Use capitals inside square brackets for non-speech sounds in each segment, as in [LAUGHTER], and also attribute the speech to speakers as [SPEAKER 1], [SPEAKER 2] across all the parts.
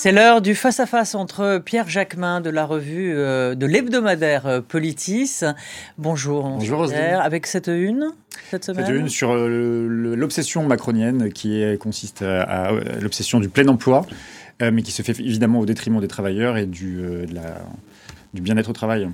[SPEAKER 1] C'est l'heure du face-à-face entre Pierre Jacquemin de la revue euh, de l'hebdomadaire euh, Politis. Bonjour,
[SPEAKER 2] Bonjour
[SPEAKER 1] Pierre. Avec cette une cette semaine
[SPEAKER 2] Cette une sur euh, l'obsession macronienne qui consiste à, l'obsession du plein emploi, mais qui se fait évidemment au détriment des travailleurs et du, du bien-être au travail.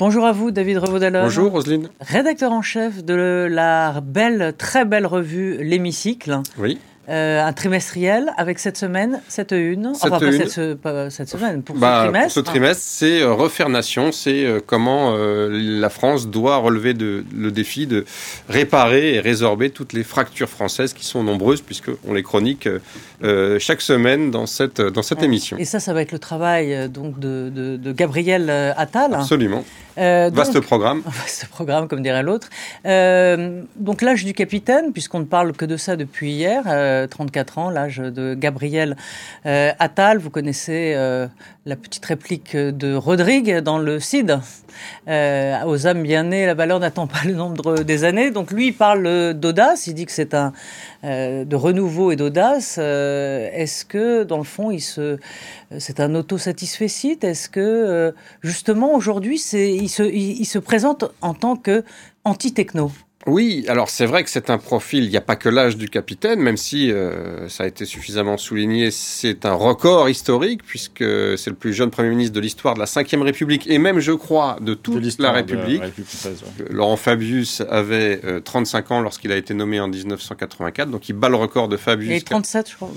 [SPEAKER 1] Bonjour à vous, David Revaudalon.
[SPEAKER 3] Bonjour, Roselyne.
[SPEAKER 1] Rédacteur en chef de la belle, très belle revue L'Hémicycle.
[SPEAKER 3] Oui.
[SPEAKER 1] Euh, un trimestriel avec cette semaine, cette une.
[SPEAKER 3] Cette
[SPEAKER 1] enfin,
[SPEAKER 3] une.
[SPEAKER 1] Pas cette, semaine, pour ce
[SPEAKER 3] bah,
[SPEAKER 1] trimestre.
[SPEAKER 3] Pour ce trimestre, c'est euh, refaire nation, c'est euh, comment la France doit relever de, le défi de réparer et résorber toutes les fractures françaises qui sont nombreuses, puisqu'on les chronique chaque semaine dans cette, dans cette émission.
[SPEAKER 1] Et ça, ça va être le travail donc, de, de, de Gabriel Attal.
[SPEAKER 3] Absolument. Euh, vaste programme. [LAUGHS]
[SPEAKER 1] Vaste programme, comme dirait l'autre. Euh, donc l'âge du capitaine, puisqu'on ne parle que de ça depuis hier, 34 euh, ans, l'âge de Gabriel Attal. Vous connaissez la petite réplique de Rodrigue dans le CID. aux âmes bien nées, la valeur n'attend pas le nombre des années. Donc lui, il parle d'audace, il dit que c'est un de renouveau et d'audace. Est-ce que, dans le fond, c'est un autosatisfait Est-ce que, justement, aujourd'hui, c'est il se, il, se présente en tant que anti-techno?
[SPEAKER 3] Oui, alors c'est vrai que c'est un profil, il n'y a pas que l'âge du capitaine, même si euh, ça a été suffisamment souligné, c'est un record historique, puisque c'est le plus jeune Premier ministre de l'histoire de la Ve République, et même, je crois, de toute la République. Laurent Fabius avait 35 euh, ans lorsqu'il a été nommé en 1984, donc il bat le record de Fabius.
[SPEAKER 1] Et 37, je crois.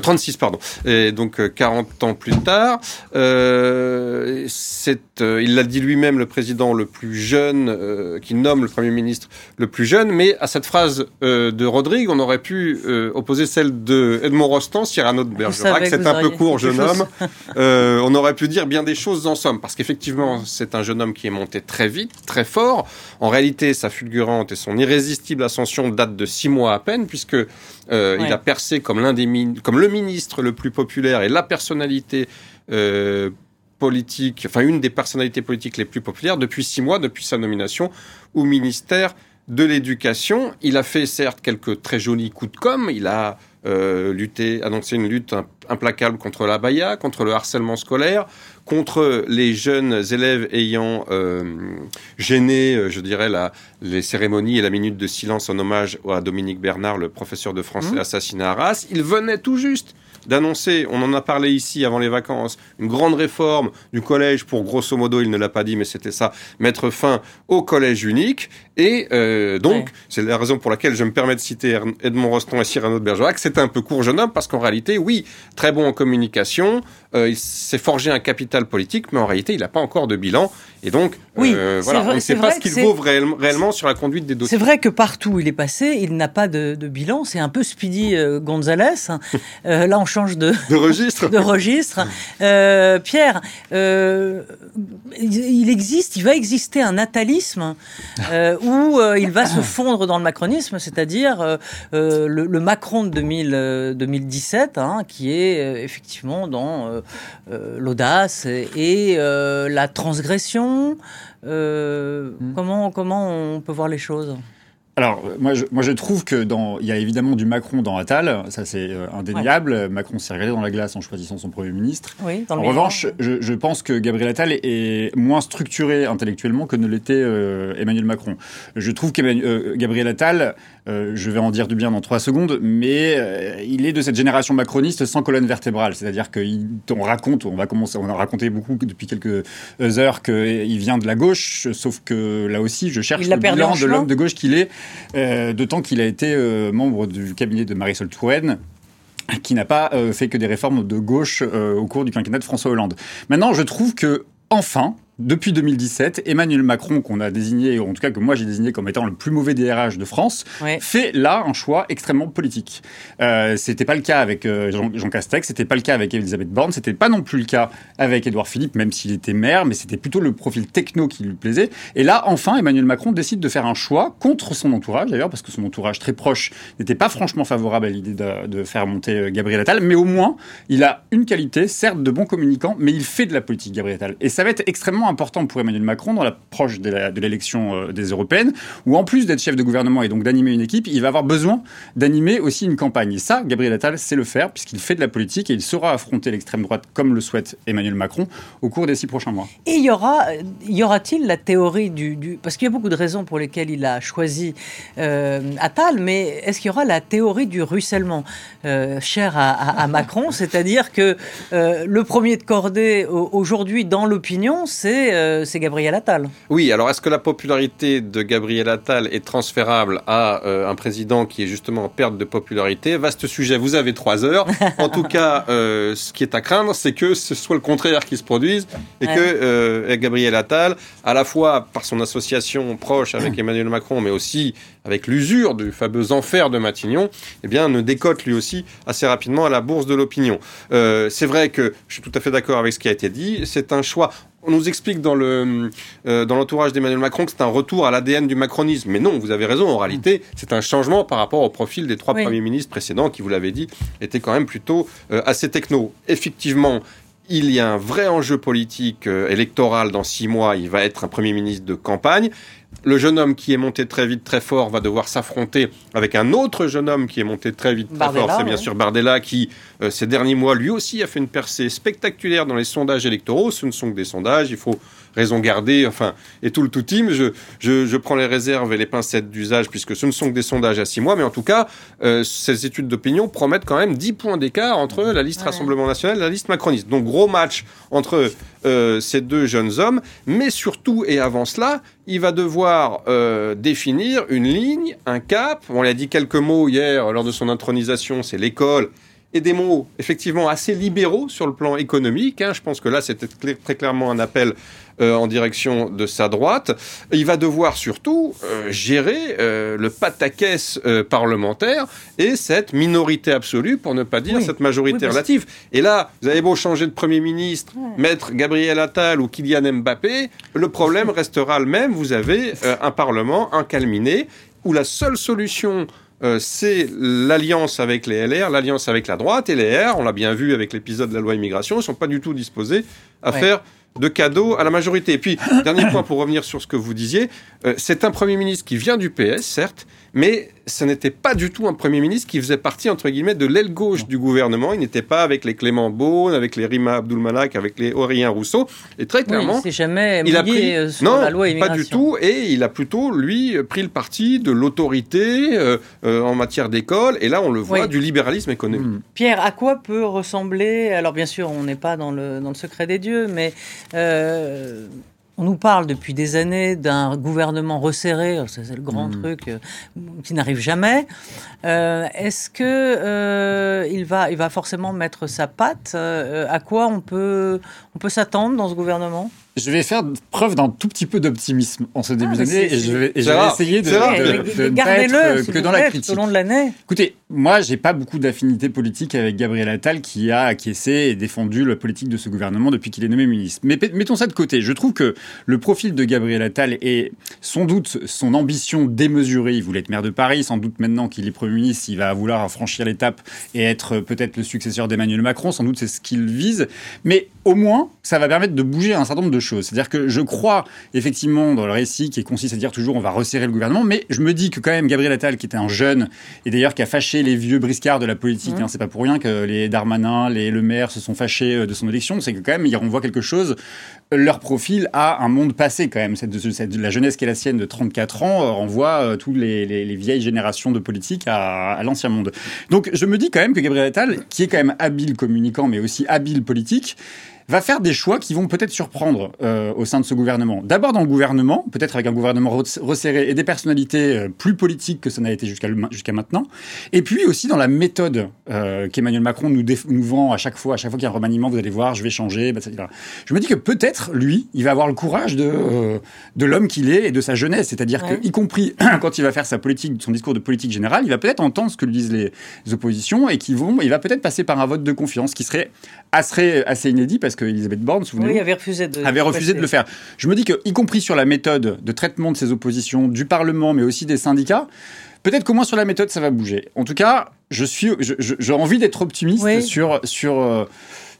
[SPEAKER 3] 36, euh, pardon. Et donc 40 ans plus tard, c'est, il l'a dit lui-même, le président le plus jeune qui nomme le Premier ministre le plus jeune, mais à cette phrase euh, de Rodrigue, on aurait pu euh, opposer celle de Edmond Rostand, Cyrano de Bergerac, c'est un peu court, jeune homme. [LAUGHS] Euh, on aurait pu dire bien des choses en somme, parce qu'effectivement, c'est un jeune homme qui est monté très vite, très fort. En réalité, sa fulgurante et son irrésistible ascension datent de six mois à peine, puisque il a percé comme l'un des comme le ministre le plus populaire et la personnalité politique, enfin une des personnalités politiques les plus populaires depuis six mois, depuis sa nomination au ministère de l'éducation. Il a fait certes quelques très jolis coups de com. Il a euh, lutté, annoncé une lutte implacable contre la baya, contre le harcèlement scolaire, contre les jeunes élèves ayant euh, gêné, euh, je dirais, la, les cérémonies et la minute de silence en hommage à Dominique Bernard, le professeur de français mmh. assassiné à Arras. Il venait tout juste d'annoncer, on en a parlé ici avant les vacances, une grande réforme du collège pour, grosso modo, il ne l'a pas dit, mais c'était ça, mettre fin au collège unique. Et euh, donc, c'est la raison pour laquelle je me permets de citer Edmond Rostand et Cyrano de Bergerac. C'est un peu court jeune homme parce qu'en réalité, oui, très bon en communication, euh, il s'est forgé un capital politique, mais en réalité, il n'a pas encore de bilan. Et donc,
[SPEAKER 1] oui, euh, voilà, on
[SPEAKER 3] ne sait pas ce qu'il vaut réellement, sur la conduite des dossiers.
[SPEAKER 1] C'est vrai que partout où il est passé, il n'a pas de, bilan. C'est un peu Speedy Gonzalez. [LAUGHS] là, on change de,
[SPEAKER 3] de registre. [LAUGHS]
[SPEAKER 1] de registre. Euh, Pierre, il existe, il va exister un natalisme où il va se fondre dans le macronisme, c'est-à-dire le, le, Macron de 2000, 2017, hein, qui est effectivement dans l'audace et la transgression euh, hmm. comment, comment on peut voir les choses?
[SPEAKER 2] Alors, moi je, moi, je trouve que dans, il y a évidemment du Macron dans Attal, ça c'est euh, indéniable. Macron s'est regardé dans la glace en choisissant son Premier ministre.
[SPEAKER 1] Oui, dans
[SPEAKER 2] en revanche, je, je, pense que Gabriel Attal est moins structuré intellectuellement que ne l'était euh, Emmanuel Macron. Je trouve que euh, Gabriel Attal, je vais en dire du bien dans trois secondes, mais il est de cette génération macroniste sans colonne vertébrale. C'est-à-dire qu'on raconte, on va commencer, on a raconté beaucoup depuis quelques heures qu'il vient de la gauche, sauf que là aussi, je cherche le bilan de l'homme de gauche qu'il est. Euh, d'autant qu'il a été euh, membre du cabinet de Marisol Touraine qui n'a pas euh, fait que des réformes de gauche au cours du quinquennat de François Hollande. Maintenant, je trouve que enfin, depuis 2017, Emmanuel Macron, qu'on a désigné, ou en tout cas que moi j'ai désigné comme étant le plus mauvais DRH de France, fait là un choix extrêmement politique. Euh, c'était pas le cas avec euh, Jean, Jean, Castex, c'était pas le cas avec Elisabeth Borne, c'était pas non plus le cas avec Édouard Philippe, même s'il était maire, mais c'était plutôt le profil techno qui lui plaisait. Et là, enfin, Emmanuel Macron décide de faire un choix contre son entourage, d'ailleurs, parce que son entourage très proche n'était pas franchement favorable à l'idée de, de, faire monter euh, Gabriel Attal, mais au moins, il a une qualité, certes de bon communicant, mais il fait de la politique, Gabriel Attal. Et ça va être extrêmement important pour Emmanuel Macron dans l'approche de l'élection euh, des européennes, où en plus d'être chef de gouvernement et donc d'animer une équipe, il va avoir besoin d'animer aussi une campagne. Et ça, Gabriel Attal sait le faire, puisqu'il fait de la politique et il saura affronter l'extrême droite comme le souhaite Emmanuel Macron au cours des six prochains mois.
[SPEAKER 1] Et il y aura, y aura-t-il la théorie du, parce qu'il y a beaucoup de raisons pour lesquelles il a choisi euh, Attal, mais est-ce qu'il y aura la théorie du ruissellement euh, cher à, Macron, c'est-à-dire que euh, le premier de cordée aujourd'hui dans l'opinion, c'est c'est Gabriel Attal.
[SPEAKER 3] Oui, alors est-ce que la popularité de Gabriel Attal est transférable à un président qui est justement en perte de popularité? Vaste sujet. Vous avez trois heures. En tout cas, [LAUGHS] ce qui est à craindre, c'est que ce soit le contraire qui se produise et que Gabriel Attal, à la fois par son association proche avec [CLEARS THROAT] Emmanuel Macron, mais aussi avec l'usure du fameux enfer de Matignon, eh bien, ne décote lui aussi assez rapidement à la bourse de l'opinion. Euh, c'est vrai que je suis tout à fait d'accord avec ce qui a été dit. C'est un choix. On nous explique dans le euh, dans l'entourage d'Emmanuel Macron que c'est un retour à l'ADN du macronisme. Mais non, vous avez raison. En réalité, c'est un changement par rapport au profil des trois premiers ministres précédents qui, vous l'avez dit, étaient quand même plutôt euh, assez techno. Effectivement, il y a un vrai enjeu politique électoral dans six mois. Il va être un Premier ministre de campagne le jeune homme qui est monté très vite, très fort, va devoir s'affronter avec un autre jeune homme qui est monté très vite, très fort. C'est bien sûr Bardella qui, euh, ces derniers mois, lui aussi a fait une percée spectaculaire dans les sondages électoraux. Ce ne sont que des sondages. Il faut raison garder, enfin, et tout le tout team. Je, je, prends les réserves et les pincettes d'usage puisque ce ne sont que des sondages à six mois. Mais en tout cas, euh, ces études d'opinion promettent quand même 10 points d'écart entre la liste Rassemblement National et la liste macroniste. Donc, gros match entre euh, ces deux jeunes hommes. Mais surtout, et avant cela, il va devoir euh, définir une ligne, un cap. On l'a dit quelques mots hier lors de son intronisation, c'est l'école et des mots effectivement assez libéraux sur le plan économique. Hein. Je pense que là, c'était très clairement un appel euh, en direction de sa droite. Il va devoir surtout euh, gérer euh, le pataquès parlementaire et cette minorité absolue, pour ne pas dire cette majorité relative. Et là, vous avez beau changer de Premier ministre, mettre Gabriel Attal ou Kylian Mbappé, le problème [LAUGHS] restera le même. Vous avez un Parlement incalminé où la seule solution euh, c'est l'alliance avec les LR, l'alliance avec la droite, et les R, on l'a bien vu avec l'épisode de la loi immigration, ne sont pas du tout disposés à faire de cadeaux à la majorité. Et puis, dernier point pour revenir sur ce que vous disiez, euh, c'est un Premier ministre qui vient du PS, certes, mais ce n'était pas du tout un Premier ministre qui faisait partie, entre guillemets, de l'aile gauche du gouvernement. Il n'était pas avec les Clément Beaune, avec les Rima Abdulmalak, avec les Aurélien Rousseau. Et très clairement,
[SPEAKER 1] il, jamais il a pris euh, sur
[SPEAKER 3] non,
[SPEAKER 1] la loi
[SPEAKER 3] pas du tout. Et il a plutôt, lui, pris le parti de l'autorité euh, euh, en matière d'école. Et là, on le voit, du libéralisme économique. Hmm.
[SPEAKER 1] Pierre, à quoi peut ressembler Alors, bien sûr, on n'est pas dans le, dans le secret des dieux, mais on nous parle depuis des années d'un gouvernement resserré, c'est le grand mm. truc euh, qui n'arrive jamais. Euh, est-ce que euh, il va, il va forcément mettre sa patte À quoi on peut, on peut s'attendre dans ce gouvernement?
[SPEAKER 2] Je vais faire preuve d'un tout petit peu d'optimisme en ce début ah, d'année et je vais, essayer de, de, ne pas être que dans la critique.
[SPEAKER 1] Au long de l'année.
[SPEAKER 2] Écoutez, moi, j'ai pas beaucoup d'affinité politique avec Gabriel Attal qui a acquiescé et défendu la politique de ce gouvernement depuis qu'il est nommé ministre. Mais mettons ça de côté. Je trouve que le profil de Gabriel Attal et sans doute son ambition démesurée, il voulait être maire de Paris, sans doute maintenant qu'il est Premier ministre, il va vouloir franchir l'étape et être peut-être le successeur d'Emmanuel Macron, sans doute c'est ce qu'il vise. Mais au moins, ça va permettre de bouger un certain nombre de choses. C'est-à-dire que je crois effectivement dans le récit qui consiste à dire toujours on va resserrer le gouvernement, mais je me dis que quand même Gabriel Attal, qui était un jeune et d'ailleurs qui a fâché les vieux briscards de la politique, mmh. hein, c'est pas pour rien que les Darmanin, les Le Maire se sont fâchés euh, de son élection, c'est que quand même ils renvoient quelque chose. Leur profil a un monde passé quand même. Cette, cette, la jeunesse qui est la sienne de 34 ans euh, renvoie euh, toutes les, les, vieilles générations de politique à, à l'ancien monde. Donc je me dis quand même que Gabriel Attal, qui est quand même habile communicant, mais aussi habile politique, va faire des choix qui vont peut-être surprendre euh, au sein de ce gouvernement. D'abord dans le gouvernement, peut-être avec un gouvernement resserré et des personnalités euh, plus politiques que ça n'a été jusqu'à maintenant. Et puis aussi dans la méthode euh, qu'Emmanuel Macron nous, nous, vend à chaque fois, à chaque fois qu'il y a un remaniement, vous allez voir, je vais changer, etc. Je me dis que peut-être lui, il va avoir le courage de de l'homme qu'il est et de sa jeunesse, c'est-à-dire que y compris [CLEARS THROAT] quand il va faire sa politique, son discours de politique générale, il va peut-être entendre ce que lui disent les, oppositions et qui vont, il va peut-être passer par un vote de confiance qui serait assez, assez inédit parce que Elisabeth Borne, souvenez-vous,
[SPEAKER 1] avait refusé de,
[SPEAKER 2] avait refusé de le faire. Je me dis que, y compris sur la méthode de traitement de ces oppositions, du Parlement, mais aussi des syndicats, peut-être qu'au moins sur la méthode, ça va bouger. En tout cas, je suis, j'ai envie d'être optimiste sur sur.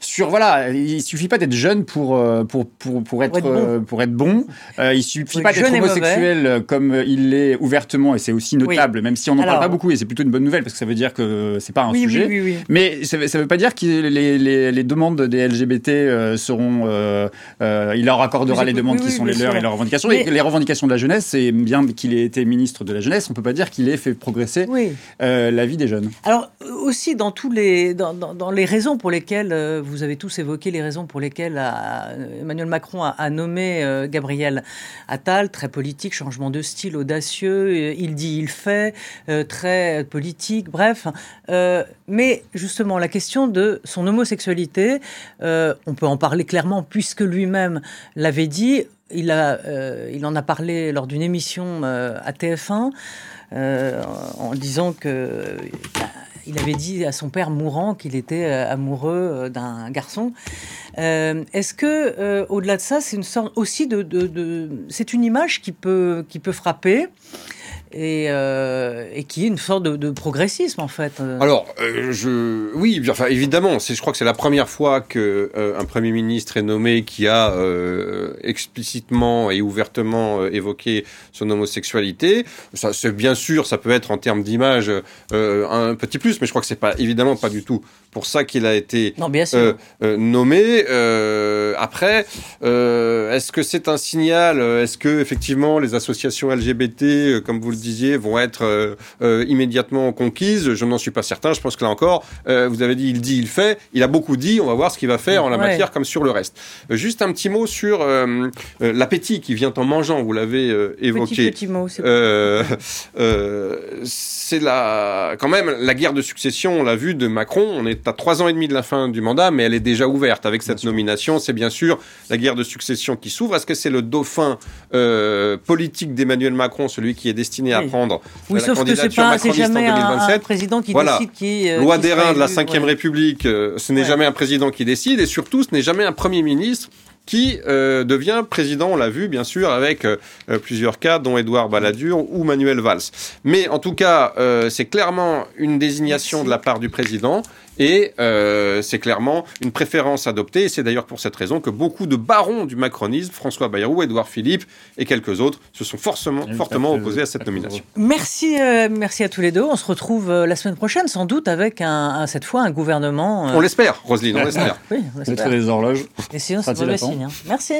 [SPEAKER 2] Euh, sur voilà, il suffit pas d'être jeune pour pour pour pour être pour être bon. il suffit pas d'être homosexuel comme il l'est ouvertement et c'est aussi notable, même si on n'en parle pas beaucoup et c'est plutôt une bonne nouvelle parce que ça veut dire que c'est pas un sujet. Mais ça, ça veut pas dire que les, les, les demandes des LGBT seront, il leur accordera les demandes qui sont les leurs et leurs revendications. Et les revendications de la jeunesse, c'est bien qu'il ait été ministre de la jeunesse. On peut pas dire qu'il ait fait progresser la vie des jeunes.
[SPEAKER 1] Alors aussi dans tous les dans, dans, les raisons pour lesquelles vous avez tous évoqué les raisons pour lesquelles Emmanuel Macron a, nommé Gabriel Attal, très politique, changement de style, audacieux, il dit, il fait, très politique, bref. mais justement, la question de son homosexualité, on peut en parler clairement puisque lui-même l'avait dit. Il, a, il en a parlé lors d'une émission à TF1 en disant que il avait dit à son père mourant qu'il était euh, amoureux euh, d'un garçon. Euh, est-ce que, au-delà de ça, c'est une sorte aussi de, c'est une image qui peut qui peut frapper? Et, euh, et, qui est une sorte de, de progressisme en fait.
[SPEAKER 3] Alors, euh, je, oui, enfin évidemment, je crois que c'est la première fois que euh, un premier ministre est nommé qui a euh, explicitement et ouvertement évoqué son homosexualité. Ça, bien sûr, ça peut être en termes d'image un petit plus, mais je crois que c'est pas évidemment pas du tout pour ça qu'il a été
[SPEAKER 1] non, bien sûr.
[SPEAKER 3] nommé. après, est-ce que c'est un signal Est-ce que effectivement les associations LGBT, comme vous le disiez, vont être euh, euh, immédiatement conquises? Je n'en suis pas certain. Je pense que là encore, euh, vous avez dit, il dit, il fait. Il a beaucoup dit. On va voir ce qu'il va faire en la matière comme sur le reste. juste un petit mot sur l'appétit qui vient en mangeant. Vous l'avez évoqué.
[SPEAKER 1] Petit, petit mot.
[SPEAKER 3] C'est la, quand même, la guerre de succession. On l'a vu de Macron. On est à trois ans et demi de la fin du mandat, mais elle est déjà ouverte avec cette nomination. C'est bien sûr la guerre de succession qui s'ouvre. Est-ce que c'est le dauphin politique d'Emmanuel Macron, celui qui est destiné à prendre
[SPEAKER 1] oui, la sauf que c'est pas, jamais un, président qui décide qui.
[SPEAKER 3] Euh, Loi d'airain de la Ve République, euh, ce n'est jamais un président qui décide, et surtout, ce n'est jamais un Premier ministre qui euh, devient président, on l'a vu bien sûr avec plusieurs cas, dont Édouard Balladur ou Manuel Valls. Mais en tout cas, c'est clairement une désignation de la part du président. Et euh, c'est clairement une préférence adoptée. Et c'est d'ailleurs pour cette raison que beaucoup de barons du macronisme, François Bayrou, Édouard Philippe et quelques autres, se sont forcément, fortement opposés à cette nomination.
[SPEAKER 1] Merci, euh, merci à tous les deux. On se retrouve euh, la semaine prochaine, sans doute, avec un, cette fois un gouvernement.
[SPEAKER 3] On l'espère, Roselyne, on l'espère. [LAUGHS]
[SPEAKER 2] oui, on l'espère. les horloges.
[SPEAKER 1] Et sinon, c'est mauvais signe. Hein. Merci.